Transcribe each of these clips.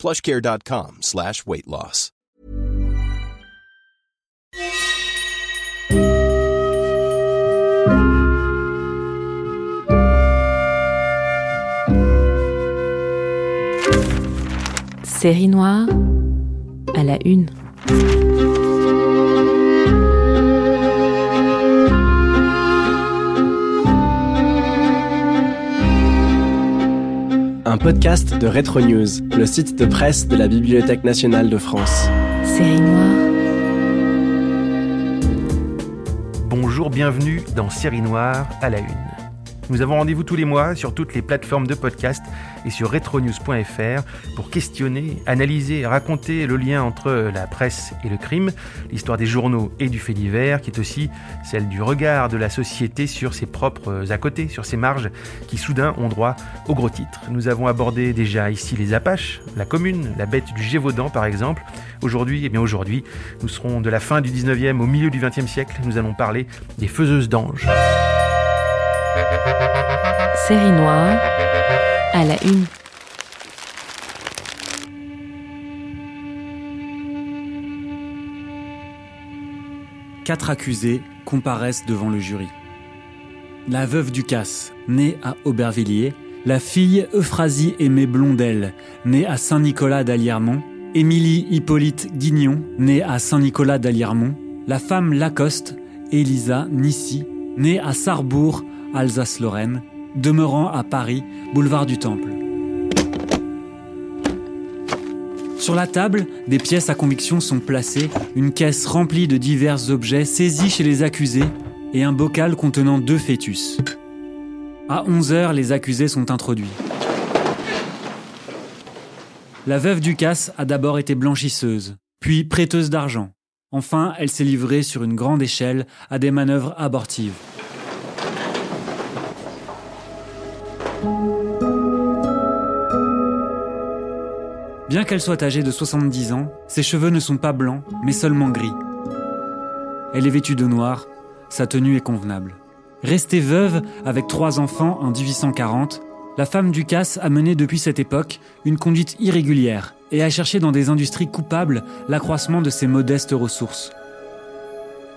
plushcare.com slash weight loss. Série noire à la une. Un podcast de Retro News, le site de presse de la Bibliothèque nationale de France. Série noire. Bonjour, bienvenue dans Série Noire à la Une. Nous avons rendez-vous tous les mois sur toutes les plateformes de podcast et sur retronews.fr pour questionner, analyser, raconter le lien entre la presse et le crime, l'histoire des journaux et du fait divers, qui est aussi celle du regard de la société sur ses propres à côté, sur ses marges, qui soudain ont droit aux gros titres. Nous avons abordé déjà ici les Apaches, la commune, la bête du Gévaudan par exemple. Aujourd'hui, eh bien aujourd'hui, nous serons de la fin du 19e au milieu du 20e siècle. Nous allons parler des faiseuses d'anges. Série à la une. Quatre accusés comparaissent devant le jury. La veuve Ducasse, née à Aubervilliers, la fille Euphrasie Aimée Blondel, née à Saint-Nicolas d'Aliermont, Émilie Hippolyte Guignon, née à Saint-Nicolas d'Aliermont, la femme Lacoste, Elisa Nissi, née à Sarrebourg, Alsace-Lorraine, demeurant à Paris, boulevard du Temple. Sur la table, des pièces à conviction sont placées, une caisse remplie de divers objets saisis chez les accusés et un bocal contenant deux fœtus. À 11 heures, les accusés sont introduits. La veuve Ducasse a d'abord été blanchisseuse, puis prêteuse d'argent. Enfin, elle s'est livrée sur une grande échelle à des manœuvres abortives. Bien qu'elle soit âgée de 70 ans, ses cheveux ne sont pas blancs, mais seulement gris. Elle est vêtue de noir, sa tenue est convenable. Restée veuve avec trois enfants en 1840, la femme Ducasse a mené depuis cette époque une conduite irrégulière et a cherché dans des industries coupables l'accroissement de ses modestes ressources.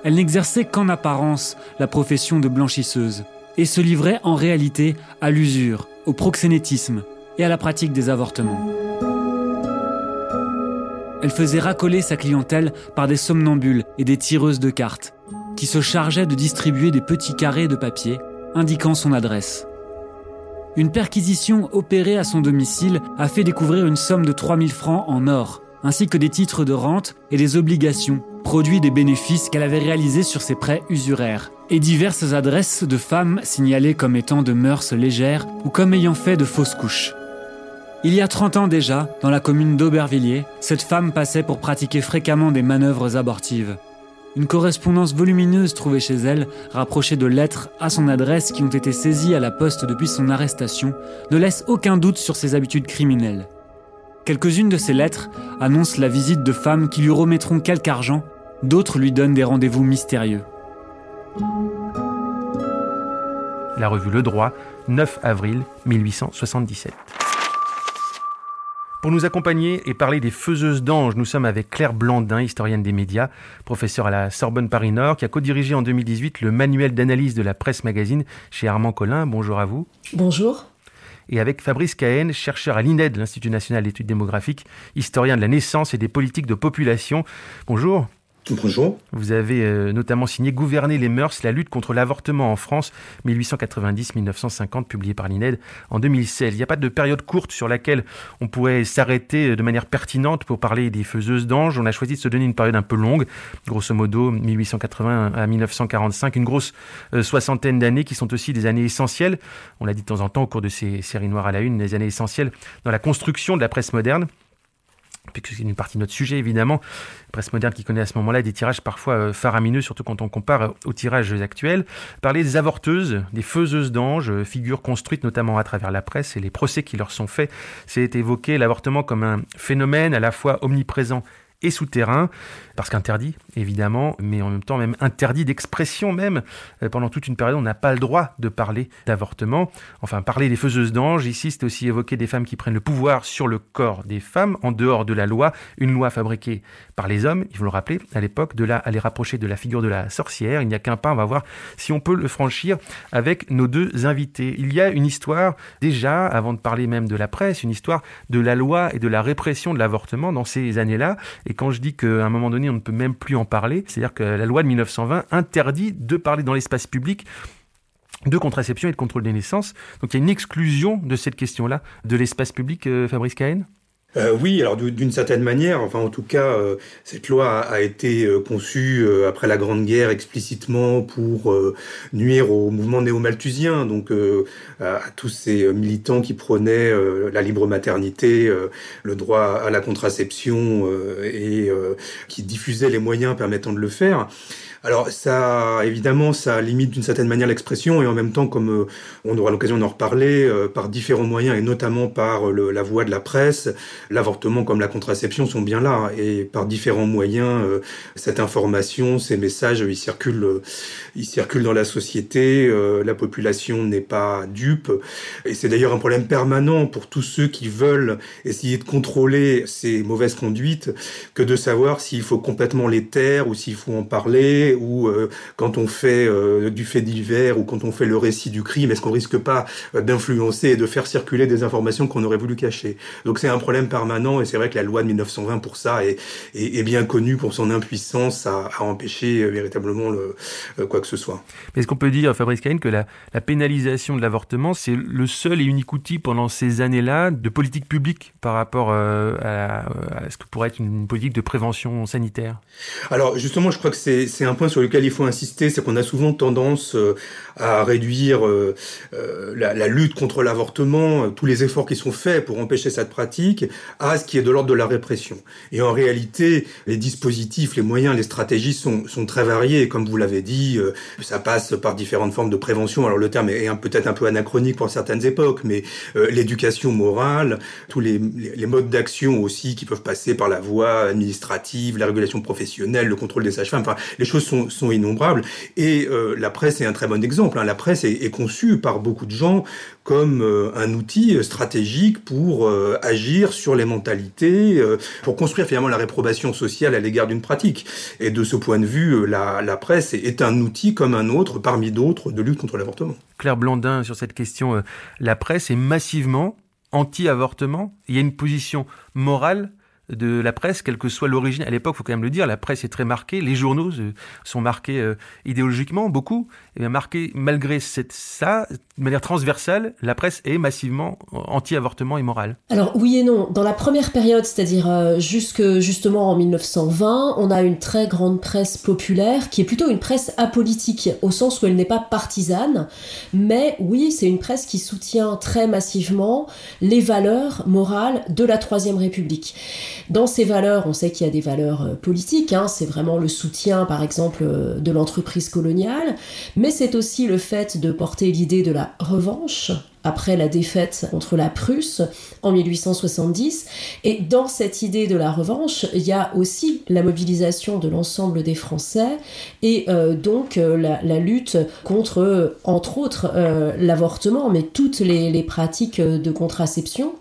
Elle n'exerçait qu'en apparence la profession de blanchisseuse et se livrait en réalité à l'usure, au proxénétisme et à la pratique des avortements. Elle faisait racoler sa clientèle par des somnambules et des tireuses de cartes, qui se chargeaient de distribuer des petits carrés de papier indiquant son adresse. Une perquisition opérée à son domicile a fait découvrir une somme de 3000 francs en or, ainsi que des titres de rente et des obligations, produits des bénéfices qu'elle avait réalisés sur ses prêts usuraires, et diverses adresses de femmes signalées comme étant de mœurs légères ou comme ayant fait de fausses couches. Il y a 30 ans déjà, dans la commune d'Aubervilliers, cette femme passait pour pratiquer fréquemment des manœuvres abortives. Une correspondance volumineuse trouvée chez elle, rapprochée de lettres à son adresse qui ont été saisies à la poste depuis son arrestation, ne laisse aucun doute sur ses habitudes criminelles. Quelques-unes de ces lettres annoncent la visite de femmes qui lui remettront quelque argent, d'autres lui donnent des rendez-vous mystérieux. La revue Le Droit, 9 avril 1877. Pour nous accompagner et parler des faiseuses d'anges, nous sommes avec Claire Blandin, historienne des médias, professeure à la Sorbonne Paris-Nord, qui a co-dirigé en 2018 le manuel d'analyse de la presse magazine chez Armand Collin. Bonjour à vous. Bonjour. Et avec Fabrice Cahen, chercheur à l'INED, l'Institut national d'études démographiques, historien de la naissance et des politiques de population. Bonjour. Vous avez euh, notamment signé Gouverner les mœurs, la lutte contre l'avortement en France, 1890-1950, publié par l'INED en 2016. Il n'y a pas de période courte sur laquelle on pourrait s'arrêter de manière pertinente pour parler des faiseuses d'anges. On a choisi de se donner une période un peu longue, grosso modo 1880 à 1945, une grosse euh, soixantaine d'années qui sont aussi des années essentielles. On l'a dit de temps en temps au cours de ces séries noires à la une, des années essentielles dans la construction de la presse moderne. Puisque c'est une partie de notre sujet évidemment, presse moderne qui connaît à ce moment-là des tirages parfois euh, faramineux, surtout quand on compare euh, aux tirages actuels. Parler des avorteuses, des faiseuses d'anges, euh, figures construites notamment à travers la presse et les procès qui leur sont faits, c'est évoquer l'avortement comme un phénomène à la fois omniprésent et souterrain, parce qu'interdit, évidemment, mais en même temps même interdit d'expression même. Euh, pendant toute une période, on n'a pas le droit de parler d'avortement. Enfin, parler des faiseuses d'anges, ici, c'est aussi évoquer des femmes qui prennent le pouvoir sur le corps des femmes, en dehors de la loi, une loi fabriquée par les hommes, il faut le rappeler, à l'époque, de là à les rapprocher de la figure de la sorcière. Il n'y a qu'un pas, on va voir si on peut le franchir avec nos deux invités. Il y a une histoire, déjà, avant de parler même de la presse, une histoire de la loi et de la répression de l'avortement dans ces années-là. Quand je dis qu'à un moment donné, on ne peut même plus en parler, c'est-à-dire que la loi de 1920 interdit de parler dans l'espace public de contraception et de contrôle des naissances. Donc il y a une exclusion de cette question-là de l'espace public, euh, Fabrice Cahen? Euh, oui, alors d'une certaine manière, enfin en tout cas, euh, cette loi a, été euh, conçue après la Grande Guerre explicitement pour nuire au mouvement néo-malthusien, donc à, tous ces militants qui prônaient la libre maternité, le droit à la contraception et qui diffusaient les moyens permettant de le faire. Alors ça, évidemment, ça limite d'une certaine manière l'expression et en même temps, comme euh, on aura l'occasion d'en reparler, euh, par différents moyens et notamment par euh, la voix de la presse, l'avortement comme la contraception sont bien là et par différents moyens, cette information, ces messages, ils circulent, ils circulent dans la société. la population n'est pas dupe et c'est d'ailleurs un problème permanent pour tous ceux qui veulent essayer de contrôler ces mauvaises conduites que de savoir s'il faut complètement les taire ou s'il faut en parler ou euh, quand on fait euh, du fait divers ou quand on fait le récit du crime, est-ce qu'on risque pas euh, d'influencer et de faire circuler des informations qu'on aurait voulu cacher? Donc c'est un problème permanent et c'est vrai que la loi de 1920 pour ça est, est, bien connue pour son impuissance à, empêcher véritablement le, quoi que ce soit. Mais est-ce qu'on peut dire, Fabrice Cahen, que la, la pénalisation de l'avortement, c'est le seul et unique outil pendant ces années-là de politique publique par rapport à, ce que pourrait être une politique de prévention sanitaire? Alors justement, je crois que c'est un sur lequel il faut insister, c'est qu'on a souvent tendance euh, à réduire euh, euh, la, lutte contre l'avortement, tous les efforts qui sont faits pour empêcher cette pratique, à ce qui est de l'ordre de la répression. Et en réalité, les dispositifs, les moyens, les stratégies sont, sont très variés. Comme vous l'avez dit, ça passe par différentes formes de prévention. Alors le terme est, peut-être un peu anachronique pour certaines époques, mais l'éducation morale, tous les, les modes d'action aussi qui peuvent passer par la voie administrative, la régulation professionnelle, le contrôle des sages-femmes, enfin les choses sont, innombrables. Et euh, la presse est un très bon exemple. Hein. La presse est, conçue par beaucoup de gens comme euh, un outil stratégique pour euh, agir sur les mentalités, pour construire finalement la réprobation sociale à l'égard d'une pratique. Et de ce point de vue, la, la presse est un outil comme un autre, parmi d'autres, de lutte contre l'avortement. Claire Blandin, sur cette question, la presse est massivement anti-avortement. Il y a une position morale de la presse, quelle que soit l'origine. À l'époque, faut quand même le dire, la presse est très marquée. Les journaux euh, sont marqués euh, idéologiquement, beaucoup. Et marqués, malgré ça, de manière transversale, la presse est massivement anti-avortement et morale. Alors oui et non. Dans la première période, c'est-à-dire euh, jusque justement en 1920, on a une très grande presse populaire qui est plutôt une presse apolitique, au sens où elle n'est pas partisane. Mais oui, c'est une presse qui soutient très massivement les valeurs morales de la Troisième République. Dans ces valeurs, on sait qu'il y a des valeurs euh, politiques, hein. c'est vraiment le soutien par exemple euh, de l'entreprise coloniale, mais c'est aussi le fait de porter l'idée de la revanche après la défaite contre la Prusse en 1870. Et dans cette idée de la revanche, il y a aussi la mobilisation de l'ensemble des Français et euh, donc la, lutte contre, entre autres, l'avortement, mais toutes les, les pratiques de contraception.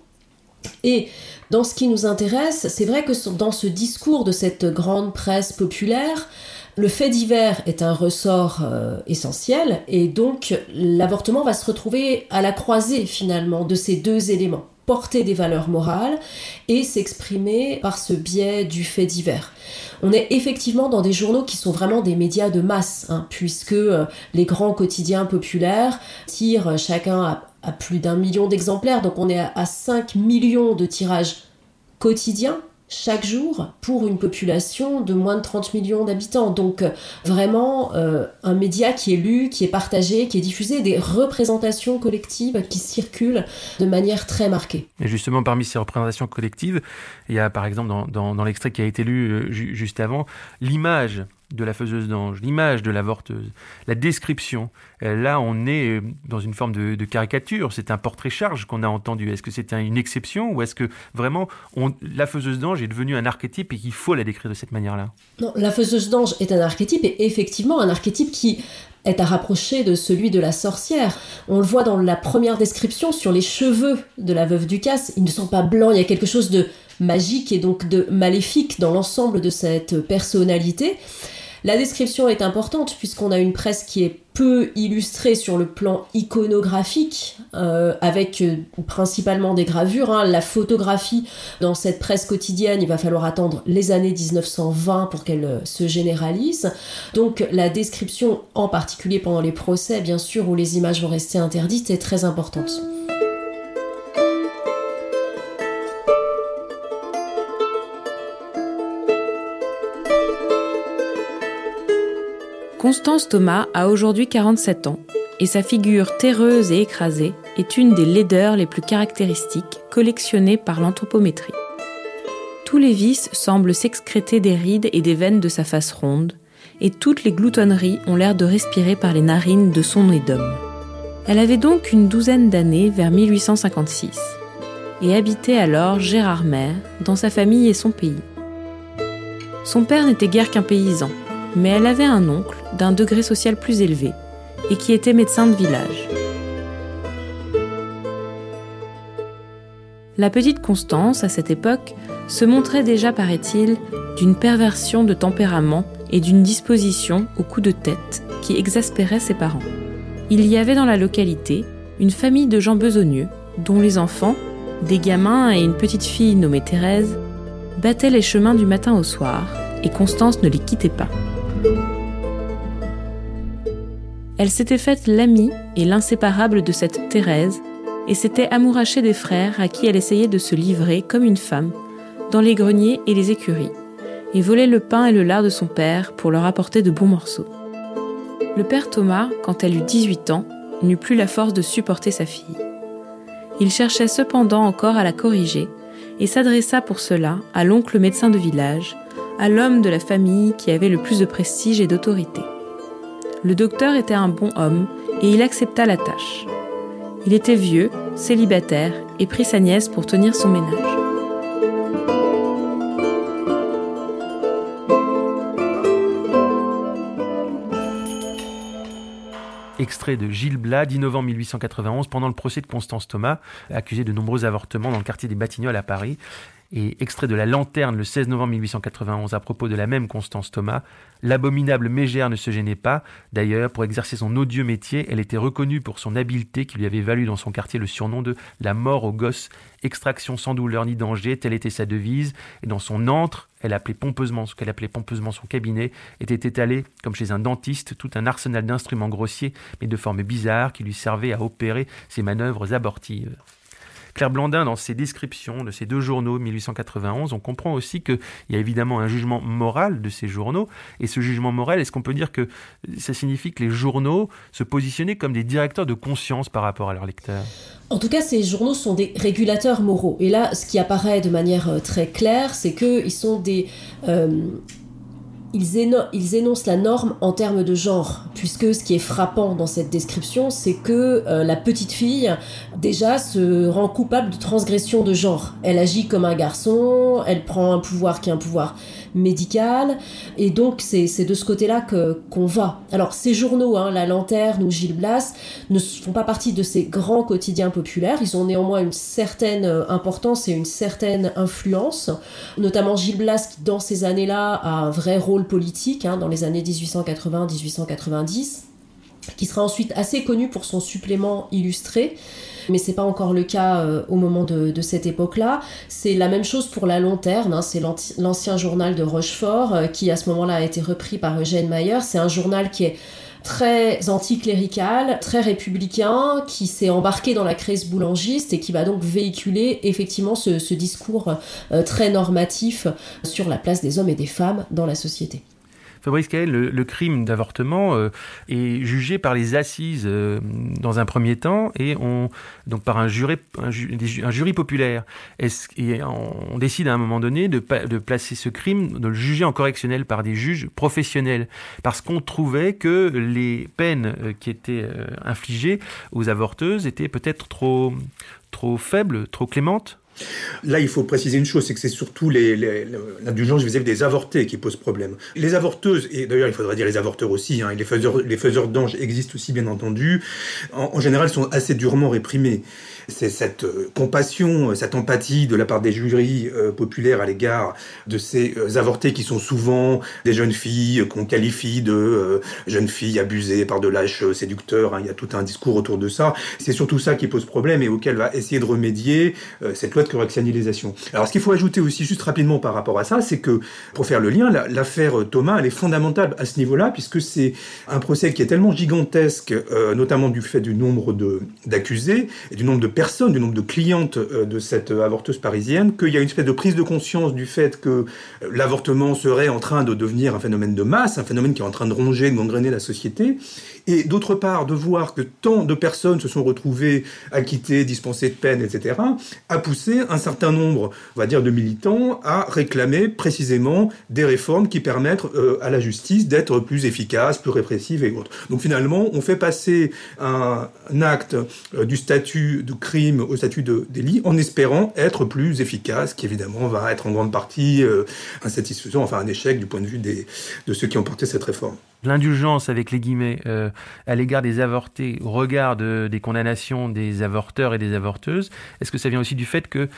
Et dans ce qui nous intéresse, c'est vrai que dans ce discours de cette grande presse populaire, le fait divers est un ressort euh, essentiel et donc l'avortement va se retrouver à la croisée finalement de ces deux éléments porter des valeurs morales et s'exprimer par ce biais du fait divers. On est effectivement dans des journaux qui sont vraiment des médias de masse, hein, puisque euh, les grands quotidiens populaires tirent chacun à à plus d'un million d'exemplaires, donc on est à, 5 millions de tirages quotidiens chaque jour pour une population de moins de 30 millions d'habitants. Donc vraiment un média qui est lu, qui est partagé, qui est diffusé, des représentations collectives qui circulent de manière très marquée. Et justement, parmi ces représentations collectives, il y a par exemple dans, l'extrait qui a été lu juste avant, l'image de la faiseuse d'ange, l'image de l'avorteuse, la description. Euh, là, on est euh, dans une forme de, caricature. C'est un portrait charge qu'on a entendu. Est-ce que c'est une exception ou est-ce que vraiment la faiseuse d'ange est devenue un archétype et qu'il faut la décrire de cette manière-là? Non, la faiseuse d'ange est un archétype et effectivement un archétype qui est à rapprocher de celui de la sorcière. On le voit dans la première description sur les cheveux de la veuve Ducasse. Ils ne sont pas blancs, il y a quelque chose de magique et donc de maléfique dans l'ensemble de cette personnalité. La description est importante puisqu'on a une presse qui est peu illustrée sur le plan iconographique, euh, avec euh, principalement des gravures. Hein. La photographie dans cette presse quotidienne, il va falloir attendre les années 1920 pour qu'elle euh, se généralise. Donc la description, en particulier pendant les procès, bien sûr, où les images vont rester interdites, est très importante. Constance Thomas a aujourd'hui 47 ans et sa figure terreuse et écrasée est une des laideurs les plus caractéristiques collectionnées par l'anthropométrie. Tous les vices semblent s'excréter des rides et des veines de sa face ronde, et toutes les gloutonneries ont l'air de respirer par les narines de son nez d'homme. Elle avait donc une douzaine d'années vers 1856, et habitait alors Gérardmer, dans sa famille et son pays. Son père n'était guère qu'un paysan, mais elle avait un oncle d'un degré social plus élevé et qui était médecin de village. La petite Constance, à cette époque, se montrait déjà, paraît-il, d'une perversion de tempérament et d'une disposition au coup de tête qui exaspérait ses parents. Il y avait dans la localité une famille de gens besogneux, dont les enfants, des gamins et une petite fille nommée Thérèse, battaient les chemins du matin au soir, et Constance ne les quittait pas. Elle s'était faite l'amie et l'inséparable de cette Thérèse, et s'était amourachée des frères à qui elle essayait de se livrer comme une femme, dans les greniers et les écuries, et volait le pain et le lard de son père pour leur apporter de bons morceaux. Le père Thomas, quand elle eut 18 ans, n'eut plus la force de supporter sa fille. Il cherchait cependant encore à la corriger, et s'adressa pour cela à l'oncle médecin de village, à l'homme de la famille qui avait le plus de prestige et d'autorité. Le docteur était un bon homme et il accepta la tâche. Il était vieux, célibataire et prit sa nièce pour tenir son ménage. extrait de Gilles Blas, 10 novembre 1891, pendant le procès de Constance Thomas, accusée de nombreux avortements dans le quartier des Batignolles à Paris et extrait de La Lanterne le 16 novembre 1891 à propos de la même Constance Thomas, l'abominable Mégère ne se gênait pas. D'ailleurs, pour exercer son odieux métier, elle était reconnue pour son habileté qui lui avait valu dans son quartier le surnom de la mort aux gosses, extraction sans douleur ni danger, telle était sa devise. Et dans son antre, elle appelait pompeusement ce qu'elle appelait pompeusement son cabinet, était étalé, comme chez un dentiste, tout un arsenal d'instruments grossiers, mais de forme bizarre, qui lui servaient à opérer ses manœuvres abortives. Claire Blandin, dans ses descriptions de ces deux journaux 1891, on comprend aussi qu'il y a évidemment un jugement moral de ces journaux. Et ce jugement moral, est-ce qu'on peut dire que ça signifie que les journaux se positionnaient comme des directeurs de conscience par rapport à leurs lecteurs? En tout cas, ces journaux sont des régulateurs moraux. Et là, ce qui apparaît de manière euh, très claire, c'est qu'ils sont des, euh, ils, énoncent la norme en termes de genre, puisque ce qui est frappant dans cette description, c'est que euh, la petite fille, déjà, se rend coupable de transgression de genre. Elle agit comme un garçon, elle prend un pouvoir qui est un pouvoir médical, et donc c'est de ce côté-là qu'on va. Alors ces journaux, hein, La Lanterne ou Gilles Blas, ne font pas partie de ces grands quotidiens populaires, ils ont néanmoins une certaine euh, importance et une certaine influence, notamment Gilles Blas qui dans ces années-là a un vrai rôle politique hein, dans les années 1880-1890 qui sera ensuite assez connu pour son supplément illustré, mais c'est pas encore le cas euh, au moment de, cette époque-là. C'est la même chose pour La Lanterne, hein, c'est l'ancien journal de Rochefort euh, qui à ce moment-là a été repris par Eugène Mayer. C'est un journal qui est très anticlérical, très républicain, qui s'est embarqué dans la crise boulangiste et qui va donc véhiculer effectivement ce, discours euh, très normatif sur la place des hommes et des femmes dans la société. Fabrice Cahen, le, crime d'avortement euh, est jugé par les assises euh, dans un premier temps et on, donc par un jury, populaire. on, décide à un moment donné de, placer ce crime, de le juger en correctionnel par des juges professionnels parce qu'on trouvait que les peines euh, qui étaient infligées aux avorteuses étaient peut-être trop faibles, trop clémentes Là, il faut préciser une chose, c'est que c'est surtout l'indulgence vis-à-vis des avortés qui pose problème. Les avorteuses, et d'ailleurs il faudrait dire les avorteurs aussi, hein, les faiseurs, les d'anges existent aussi bien entendu, en, en général sont assez durement réprimés c'est cette euh, compassion, cette empathie de la part des jurys euh, populaires à l'égard de ces euh, avortés qui sont souvent des jeunes filles qu'on qualifie de jeunes filles abusées par de lâches séducteurs. Hein. il y a tout un discours autour de ça. C'est surtout ça qui pose problème et auquel va essayer de remédier cette loi de correctionnalisation. Alors, ce qu'il faut ajouter aussi juste rapidement par rapport à ça, c'est que pour faire le lien, l'affaire Thomas, elle est fondamentale à ce niveau-là puisque c'est un procès qui est tellement gigantesque, notamment du fait du nombre d'accusés et du nombre de personnes, du nombre de clientes euh, de cette euh, avorteuse parisienne, qu'il y a une espèce de prise de conscience du fait que euh, l'avortement serait en train de devenir un phénomène de masse, un phénomène qui est en train de ronger, de gangréner la société, et d'autre part de voir que tant de personnes se sont retrouvées acquittées, dispensées de peine, etc., a poussé un certain nombre, on va dire, de militants à réclamer précisément des réformes qui permettent à la justice d'être plus efficace, plus répressive et autres. Donc finalement, on fait passer un, acte du statut de crime au statut de délit en espérant être plus efficace, qui évidemment va être en grande partie euh, insatisfaisant, enfin un échec du point de vue des, de ceux qui ont porté cette réforme. L'indulgence, avec les guillemets, euh, à l'égard des avortés, au regard des condamnations des avorteurs et des avorteuses, est-ce que ça vient aussi du fait que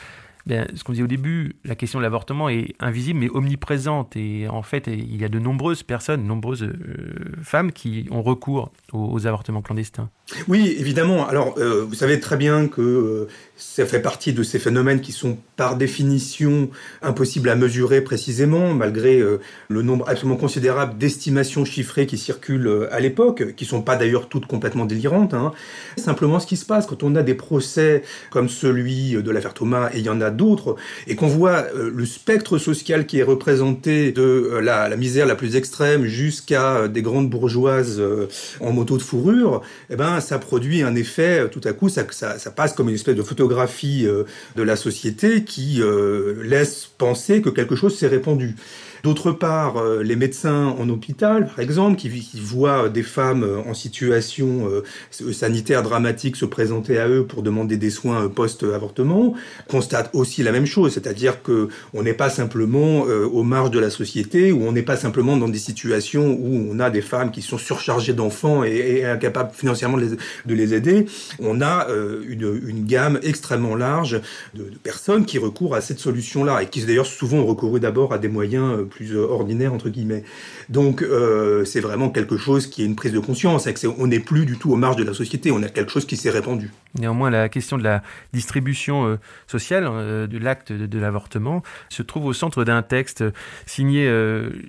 ben, ce qu'on disait au début, la question de l'avortement est invisible mais omniprésente. Et en fait, il y a de nombreuses personnes, de nombreuses euh, femmes qui ont recours aux, avortements clandestins? Oui, évidemment. Alors, euh, vous savez très bien que euh, ça fait partie de ces phénomènes qui sont par définition impossibles à mesurer précisément, malgré le nombre absolument considérable d'estimations chiffrées qui circulent à l'époque, qui sont pas d'ailleurs toutes complètement délirantes. Hein. Simplement, ce qui se passe quand on a des procès comme celui de l'affaire Thomas, et il y en a d'autres, et qu'on voit euh, le spectre social qui est représenté de euh, la, misère la plus extrême jusqu'à euh, des grandes bourgeoises en moto de fourrure, eh ben ça produit un effet, tout à coup, ça, ça, passe comme une espèce de photographie de la société qui laisse penser que quelque chose s'est répandu. D'autre part, euh, les médecins en hôpital, par exemple, qui, voient des femmes euh, en situation euh, sanitaire dramatique se présenter à eux pour demander des soins post-avortement, constatent aussi la même chose, c'est-à-dire que on n'est pas simplement aux marges de la société, ou on n'est pas simplement dans des situations où on a des femmes qui sont surchargées d'enfants et, incapables financièrement de les, aider. On a une, gamme extrêmement large de, de, personnes qui recourent à cette solution-là et qui d'ailleurs souvent ont recouru d'abord à des moyens plus euh, ordinaire entre guillemets. Donc euh, c'est vraiment quelque chose qui est une prise de conscience, et on n'est plus du tout aux marges de la société, on a quelque chose qui s'est répandu. Néanmoins, la question de la distribution euh, sociale de l'acte de, l'avortement se trouve au centre d'un texte signé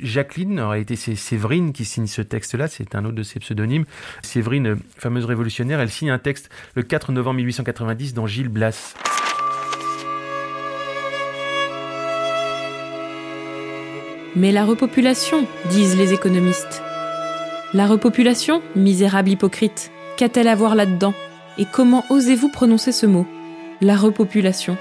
Jacqueline. En réalité, c'est Séverine qui signe ce texte-là, c'est un autre de ses pseudonymes. Séverine, fameuse révolutionnaire, elle signe un texte le 4 novembre 1890 dans Gilles Blas. Mais la repopulation, disent les économistes. La repopulation, misérable hypocrite, qu'a-t-elle à voir là-dedans? Et comment osez-vous prononcer ce mot? La repopulation.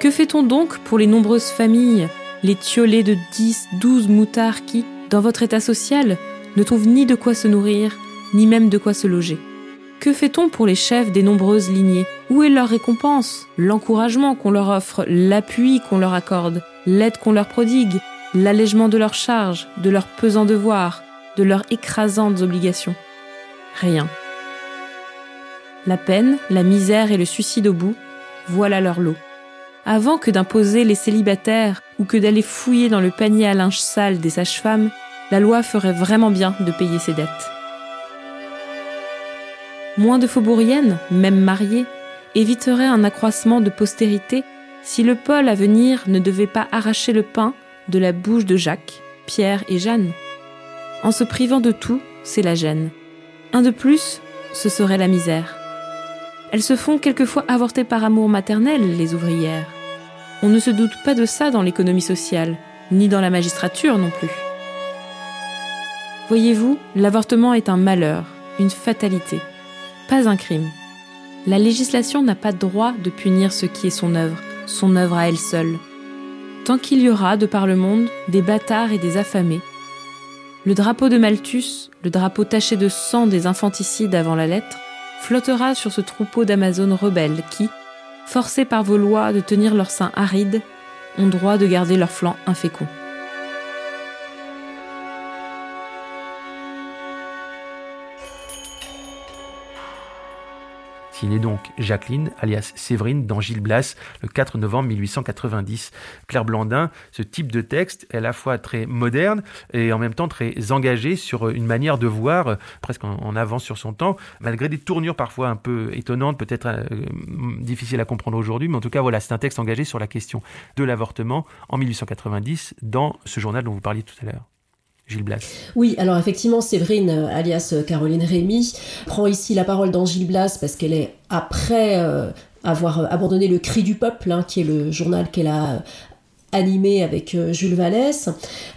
Que fait-on donc pour les nombreuses familles, les tiolés de 10, 12 moutards qui, dans votre état social, ne trouvent ni de quoi se nourrir, ni même de quoi se loger? Que fait-on pour les chefs des nombreuses lignées? Où est leur récompense? L'encouragement qu'on leur offre, l'appui qu'on leur accorde, l'aide qu'on leur prodigue, l'allègement de leurs charges, de leurs pesants devoirs, de leurs écrasantes obligations? Rien. La peine, la misère et le suicide au bout, voilà leur lot. Avant que d'imposer les célibataires ou que d'aller fouiller dans le panier à linge sale des sages-femmes, la loi ferait vraiment bien de payer ses dettes. Moins de faubouriennes, même mariées, éviteraient un accroissement de postérité si le Paul à venir ne devait pas arracher le pain de la bouche de Jacques Pierre et Jeanne. En se privant de tout, c'est la gêne. Un de plus, ce serait la misère. Elles se font quelquefois avorter par amour maternel, les ouvrières. On ne se doute pas de ça dans l'économie sociale, ni dans la magistrature non plus. Voyez-vous, l'avortement est un malheur, une fatalité, pas un crime. La législation n'a pas droit de punir ce qui est son œuvre, son œuvre à elle seule. Tant qu'il y aura, de par le monde, des bâtards et des affamés, le drapeau de Malthus, le drapeau taché de sang des infanticides avant la lettre, flottera sur ce troupeau d'Amazones rebelles qui, forcés par vos lois de tenir leur sein aride, ont droit de garder leur flanc infécond. Signé donc Jacqueline, alias Séverine, dans Gilles Blas, le 4 novembre 1890. Claire Blandin, ce type de texte est à la fois très moderne et en même temps très engagé sur une manière de voir, presque en, avance sur son temps, malgré des tournures parfois un peu étonnantes, peut-être euh, difficiles à comprendre aujourd'hui, mais en tout cas, voilà, c'est un texte engagé sur la question de l'avortement en 1890 dans ce journal dont vous parliez tout à l'heure. Gilles Blas. Oui, alors effectivement, Séverine, euh, alias euh, Caroline Rémy, prend ici la parole dans Gilles Blas parce qu'elle est après euh, avoir abandonné le Cri du Peuple, hein, qui est le journal qu'elle a animé avec Jules Vallès.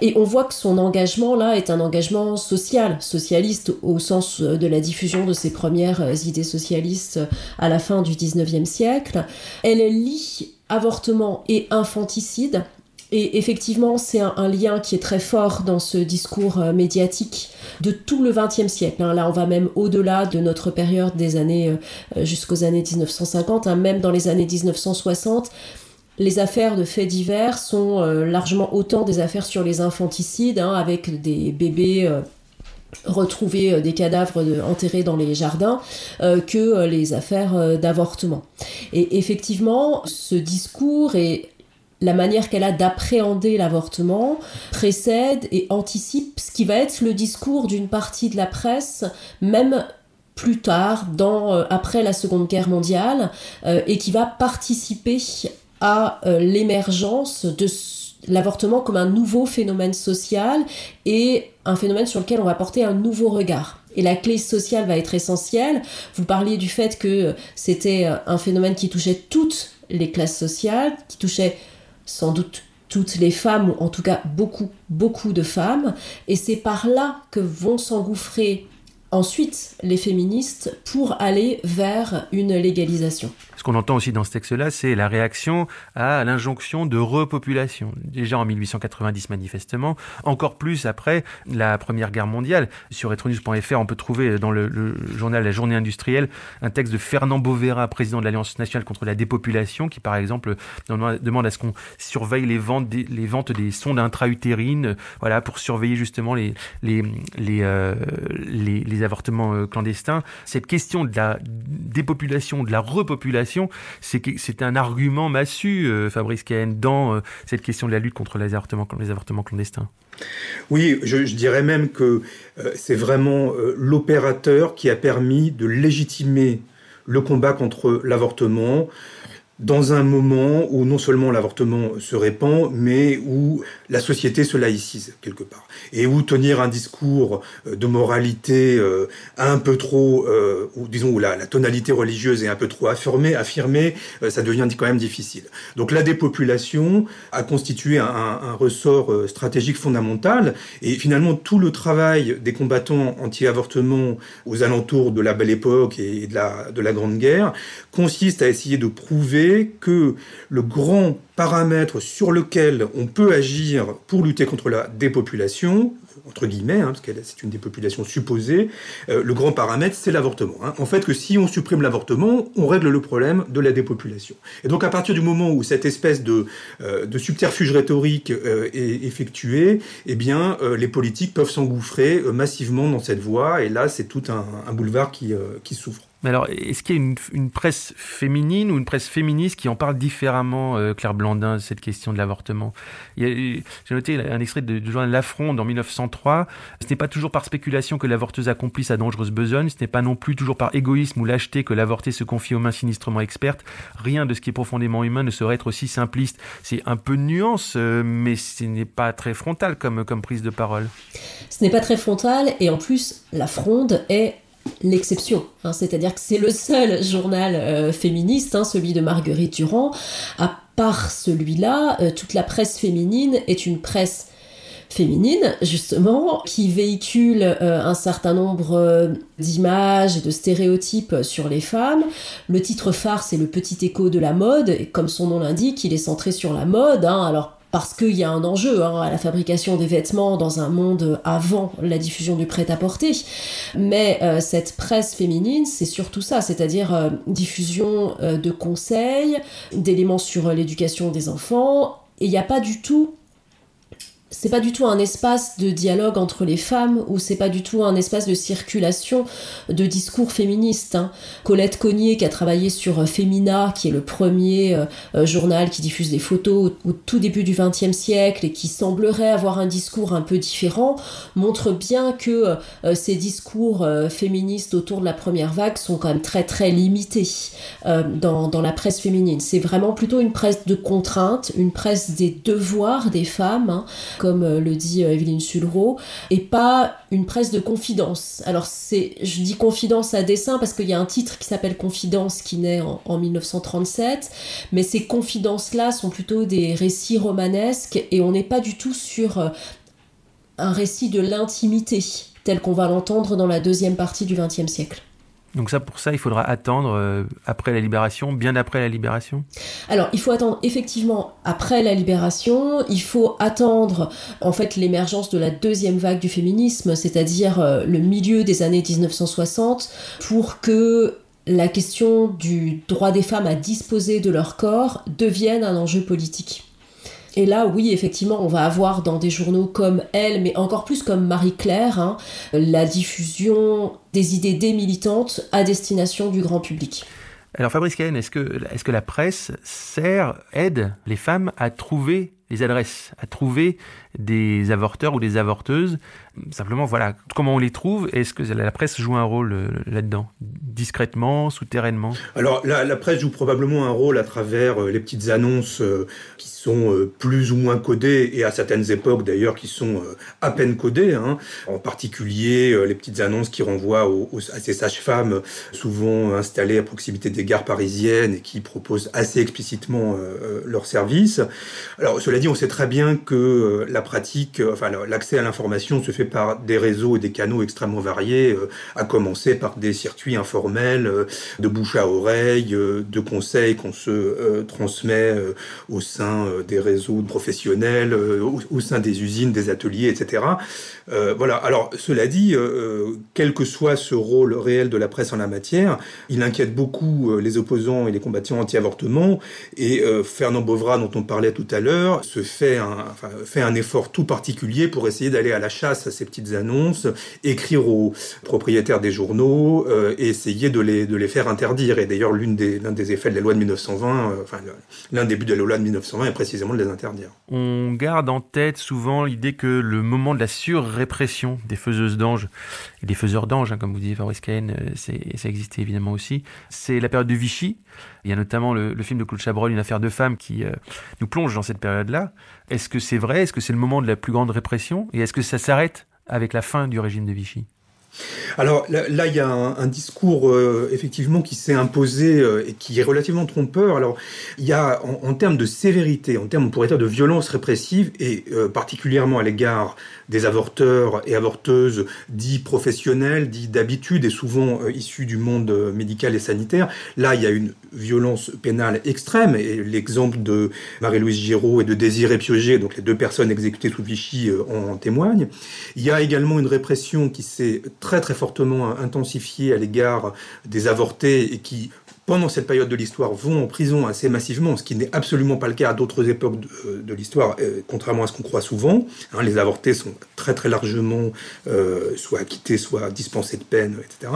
Et on voit que son engagement là est un engagement social, socialiste au sens de la diffusion de ses premières idées socialistes à la fin du 19e siècle. Elle lit avortement et infanticide et effectivement, c'est un, lien qui est très fort dans ce discours euh, médiatique de tout le XXe siècle. Hein. Là, on va même au-delà de notre période des années euh, jusqu'aux années 1950, hein. même dans les années 1960 les affaires de faits divers sont euh, largement autant des affaires sur les infanticides, hein, avec des bébés retrouvés, des cadavres enterrés dans les jardins, que les affaires d'avortement. Et effectivement, ce discours est la manière qu'elle a d'appréhender l'avortement précède et anticipe ce qui va être le discours d'une partie de la presse, même plus tard, euh, après la Seconde Guerre mondiale, euh, et qui va participer à euh, l'émergence de l'avortement comme un nouveau phénomène social et un phénomène sur lequel on va porter un nouveau regard. Et la clé sociale va être essentielle. Vous parliez du fait que c'était un phénomène qui touchait toutes les classes sociales, qui touchait sans doute toutes les femmes, ou en tout cas beaucoup, beaucoup de femmes, et c'est par là que vont s'engouffrer ensuite les féministes pour aller vers une légalisation. Ce qu'on entend aussi dans ce texte-là, c'est la réaction à l'injonction de repopulation. Déjà en 1890 manifestement, encore plus après la Première Guerre mondiale. Sur retronews.fr, on peut trouver dans le, journal La Journée industrielle un texte de Fernand Bovera, président de l'Alliance nationale contre la dépopulation, qui par exemple demande à ce qu'on surveille les ventes des, ventes des sondes intra-utérines, voilà, pour surveiller justement les, les, les, euh, avortements euh, clandestins. Cette question de la dépopulation, de la repopulation, c'est un argument massu, euh, Fabrice Cahen, dans euh, cette question de la lutte contre les avortements, clandestins. Oui, je, dirais même que euh, c'est vraiment l'opérateur qui a permis de légitimer le combat contre l'avortement, dans un moment où non seulement l'avortement se répand, mais où la société se laïcise quelque part, et où tenir un discours euh, de moralité euh, un peu trop, euh, disons où la, tonalité religieuse est un peu trop affirmée, ça devient quand même difficile. Donc la dépopulation a constitué un, ressort stratégique fondamental, et finalement tout le travail des combattants anti-avortement aux alentours de la Belle Époque et de la Grande Guerre consiste à essayer de prouver que le grand paramètre sur lequel on peut agir pour lutter contre la dépopulation, entre guillemets, hein, parce que c'est une dépopulation supposée, euh, le grand paramètre, c'est l'avortement. Hein. En fait, que si on supprime l'avortement, on règle le problème de la dépopulation. Et donc, à partir du moment où cette espèce de, euh, subterfuge rhétorique euh, est effectué, eh bien, les politiques peuvent s'engouffrer massivement dans cette voie, et là, c'est tout un, boulevard qui, qui Alors, est-ce qu'il y a une, presse féminine ou une presse féministe qui en parle différemment, euh, Claire Blandin, de cette question de l'avortement? J'ai noté un extrait du journal La Fronde en 1903. Ce n'est pas toujours par spéculation que l'avorteuse accomplit sa dangereuse besogne, ce n'est pas non plus toujours par égoïsme ou lâcheté que l'avorté se confie aux mains sinistrement expertes. Rien de ce qui est profondément humain ne saurait être aussi simpliste. C'est un peu de nuance, euh, mais ce n'est pas très frontal comme, comme prise de parole. Ce n'est pas très frontal, et en plus, La Fronde est l'exception. Hein, C'est-à-dire que c'est le seul journal euh, féministe, hein, celui de Marguerite Durand. À part celui-là, euh, toute la presse féminine est une presse féminine, justement, qui véhicule euh, un certain nombre d'images et de stéréotypes sur les femmes. Le titre phare, c'est le petit écho de la mode, et comme son nom l'indique, il est centré sur la mode. Hein. alors parce qu'il y a un enjeu hein, à la fabrication des vêtements dans un monde avant la diffusion du prêt-à-porter. Mais euh, cette presse féminine, c'est surtout ça, c'est-à-dire euh, diffusion euh, de conseils, d'éléments sur l'éducation des enfants. Et il n'y a pas du tout c'est pas du tout un espace de dialogue entre les femmes ou c'est pas du tout un espace de circulation de discours féministes. Hein. Colette Cognier qui a travaillé sur euh, Femina, qui est le premier euh, euh, journal qui diffuse des photos au, tout début du XXe siècle et qui semblerait avoir un discours un peu différent, montre bien que ces discours féministes autour de la première vague sont quand même très très limités dans, dans la presse féminine. C'est vraiment plutôt une presse de contrainte, une presse des devoirs des femmes. Hein euh, le dit euh, Evelyne Sulro, et pas une presse de confidence. Alors c'est, je dis confidence à dessein parce qu'il y a un titre qui s'appelle Confidence qui naît en, 1937, mais ces confidences-là sont plutôt des récits romanesques et on n'est pas du tout sur euh, un récit de l'intimité tel qu'on va l'entendre dans la deuxième partie du XXe siècle. Donc ça, pour ça, il faudra attendre euh, après la libération, bien après la libération? Alors, il faut attendre effectivement après la libération, il faut attendre en fait l'émergence de la deuxième vague du féminisme, c'est-à-dire euh, le milieu des années 1960, pour que la question du droit des femmes à disposer de leur corps devienne un enjeu politique. Et là, oui, effectivement, on va avoir dans des journaux comme Elle, mais encore plus comme Marie-Claire, hein, la diffusion des idées des militantes à destination du grand public. Alors Fabrice Cahen, est-ce que, que la presse sert, aide les femmes à trouver les adresses, à trouver des avorteurs ou des avorteuses? Simplement, voilà, comment on les trouve? Est-ce que la presse joue un rôle euh, là-dedans? Discrètement, souterrainement Alors, la, presse joue probablement un rôle à travers euh, les petites annonces euh, qui sont plus ou moins codées, et à certaines époques d'ailleurs qui sont à peine codées. Hein. En particulier, les petites annonces qui renvoient à ces sages-femmes, souvent installées à proximité des gares parisiennes et qui proposent assez explicitement leurs services. Alors, cela dit, on sait très bien que la pratique, euh, enfin l'accès à l'information se fait par des réseaux et des canaux extrêmement variés, euh, à commencer par des circuits informels euh, de bouche à oreille, de conseils qu'on se transmet au sein des réseaux professionnels, au, sein des usines, des ateliers, etc. voilà. Alors cela dit, quel que soit ce rôle réel de la presse en la matière, il inquiète beaucoup les opposants et les combattants anti-avortement. Et Fernand Bovra, dont on parlait tout à l'heure, se fait un, fait un effort tout particulier pour essayer d'aller à la chasse à ces petites annonces, écrire aux propriétaires des journaux euh, et essayer de les, faire interdire. Et d'ailleurs, l'un des, des effets de la loi de 1920, euh, enfin, l'un des buts de la loi de 1920 est précisément de les interdire. On garde en tête souvent l'idée que le moment de la surrépression des faiseuses d'anges des faiseurs d'anges, hein, comme vous disiez, Fabrice Cahen, euh, ça existait évidemment aussi, c'est la période de Vichy. Il y a notamment le, film de Claude Chabrol, Une affaire de femme, qui nous plonge dans cette période-là. Est-ce que c'est vrai? Est-ce que c'est le moment de la plus grande répression? Et est-ce que ça s'arrête avec la fin du régime de Vichy? Alors là, il y a un, discours euh, effectivement qui s'est imposé euh, et qui est relativement trompeur. Alors il y a en, termes de sévérité, en termes on pourrait dire de violence répressive et euh, particulièrement à l'égard des avorteurs et avorteuses dits professionnels, dits d'habitude et souvent issus du monde médical et sanitaire. Là, il y a une violence pénale extrême et l'exemple de Marie-Louise Giraud et de Désiré Piogé, donc les deux personnes exécutées sous Vichy, euh, en témoignent. Il y a également une répression qui s'est très très fortement intensifiée à l'égard des avortés et qui pendant cette période de l'histoire, vont en prison assez massivement, ce qui n'est absolument pas le cas à d'autres époques de, l'histoire, euh, contrairement à ce qu'on croit souvent. Hein, les avortés sont très très largement euh, soit acquittés, soit dispensés de peine, etc.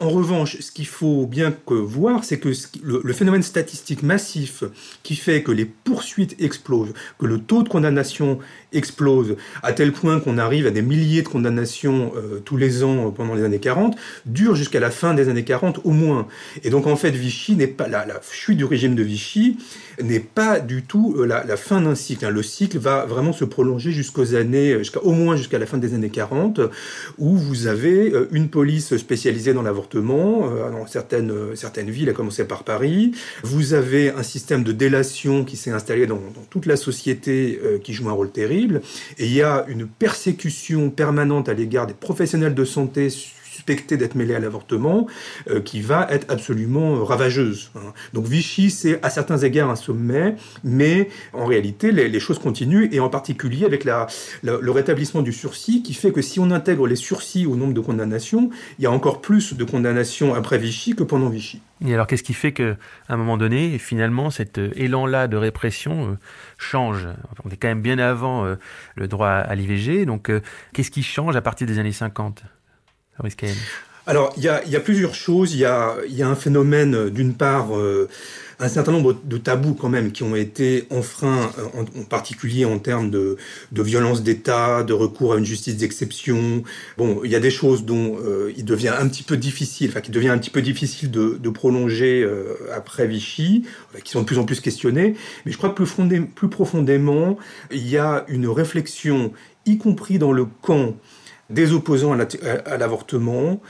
En revanche, ce qu'il faut bien voir, c'est que le, phénomène statistique massif qui fait que les poursuites explosent, que le taux de condamnation explose, à tel point qu'on arrive à des milliers de condamnations euh, tous les ans pendant les années 40, dure jusqu'à la fin des années 40 au moins. Et donc en fait, Vichy n'est pas la, la chute du régime de Vichy n'est pas du tout euh, la, fin d'un cycle. Hein. Le cycle va vraiment se prolonger jusqu'aux années, jusqu'à au moins jusqu'à la fin des années 40, où vous avez euh, une police spécialisée dans l'avortement euh, dans certaines villes, à commencer par Paris. Vous avez un système de délation qui s'est installé dans, toute la société qui joue un rôle terrible. Et il y a une persécution permanente à l'égard des professionnels de santé suspecté d'être mêlé à l'avortement, euh, qui va être absolument euh, ravageuse. Hein. Donc Vichy, c'est à certains égards un sommet, mais en réalité, les, choses continuent, et en particulier avec le rétablissement du sursis, qui fait que si on intègre les sursis au nombre de condamnations, il y a encore plus de condamnations après Vichy que pendant Vichy. Et alors, qu'est-ce qui fait qu'à un moment donné, finalement, cet euh, élan-là de répression change? On est quand même bien avant le droit à l'IVG, donc qu'est-ce qui change à partir des années 50 alors, il y, a, plusieurs choses. Il y a, un phénomène, euh, d'une part, euh, un certain nombre de tabous quand même qui ont été enfreints, euh, en, particulier en termes de, violence d'État, de recours à une justice d'exception. Bon, il y a des choses dont il devient un petit peu difficile, enfin, qui devient un petit peu difficile de, prolonger après Vichy, qui sont de plus en plus questionnées. Mais je crois que plus profondément, il y a une réflexion, y compris dans le camp des opposants à l'avortement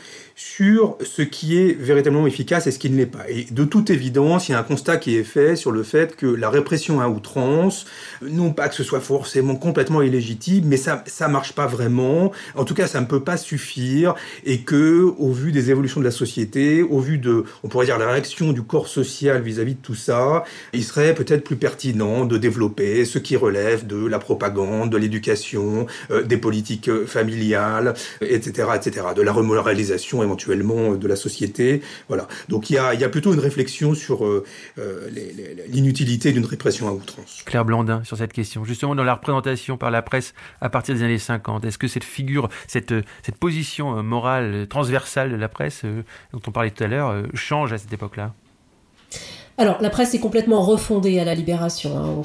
sur ce qui est véritablement efficace et ce qui ne l'est pas. Et de toute évidence, il y a un constat qui est fait sur le fait que la répression à outrance, non pas que ce soit forcément complètement illégitime, mais ça ça marche pas vraiment. En tout cas, ça ne peut pas suffire et que au vu des évolutions de la société, au vu de on pourrait dire la réaction du corps social vis-à-vis de tout ça, il serait peut-être plus pertinent de développer ce qui relève de la propagande, de l'éducation, euh, des politiques euh, familiales, etc., etc., de la remoralisation éventuellement euh, de la société. Voilà. Donc il y a, plutôt une réflexion sur euh, euh, l'inutilité d'une répression à outrance. Claire Blandin, sur cette question. Justement, dans la représentation par la presse à partir des années 50, est-ce que cette figure, cette position morale transversale de la presse, dont on parlait tout à l'heure, change à cette époque-là? Alors, la presse est complètement refondée à la Libération. Hein. On,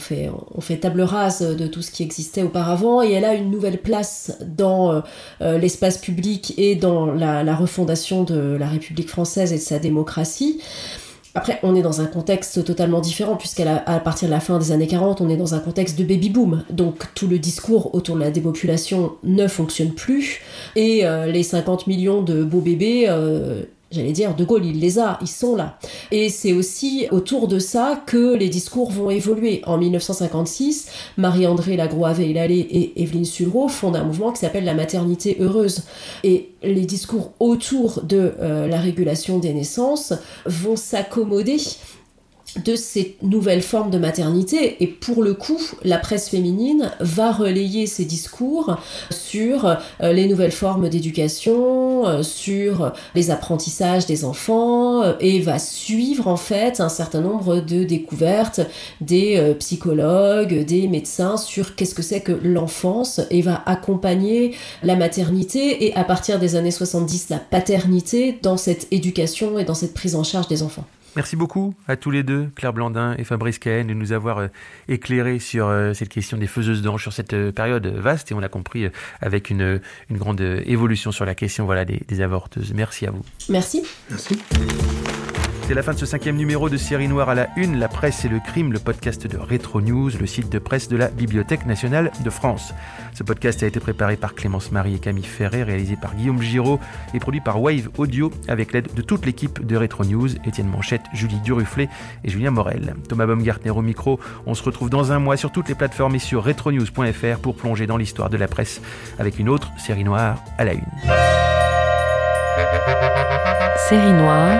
fait, table rase de tout ce qui existait auparavant et elle a une nouvelle place dans euh, euh, l'espace public et dans la, refondation de la République française et de sa démocratie. Après, on est dans un contexte totalement différent, puisqu'à partir de la fin des années 40, on est dans un contexte de baby-boom. Donc tout le discours autour de la dépopulation ne fonctionne plus, et euh, les 50 millions de beaux bébés J'allais dire, De Gaulle, il les a, ils sont là. Et c'est aussi autour de ça que les discours vont évoluer. En 1956, Marie-André Lagroave-Hélallé et Evelyne Sulro fondent un mouvement qui s'appelle la maternité heureuse. Et les discours autour de euh, la régulation des naissances vont s'accommoder de ces nouvelles formes de maternité. Et pour le coup la presse féminine va relayer ces discours sur euh, les nouvelles formes d'éducation euh, sur les apprentissages des enfants euh, et va suivre en fait un certain nombre de découvertes des psychologues des médecins sur qu'est-ce que c'est que l'enfance et va accompagner la maternité. Et à partir des années 70 la paternité dans cette éducation et dans cette prise en charge des enfants Merci beaucoup à tous les deux, Claire Blandin et Fabrice Cahen, de nous avoir euh, éclairé sur euh, cette question des faiseuses d'anges, sur cette euh, période vaste, et on l'a compris avec une, une grande évolution sur la question voilà, des, des avorteuses. Merci à vous. Merci. Merci. C'est la fin de ce cinquième numéro de Série Noire à la Une, la presse et le crime, le podcast de Retro News, le site de presse de la Bibliothèque nationale de France. Ce podcast a été préparé par Clémence Marie et Camille Ferré, réalisé par Guillaume Giraud et produit par Wave Audio avec l'aide de toute l'équipe de Retro News, Étienne Manchette, Julie Duruflé et Julien Morel. Thomas Baumgartner au micro. On se retrouve dans un mois sur toutes les plateformes et sur retronews.fr pour plonger dans l'histoire de la presse avec une autre Série Noire à la Une. Série Noire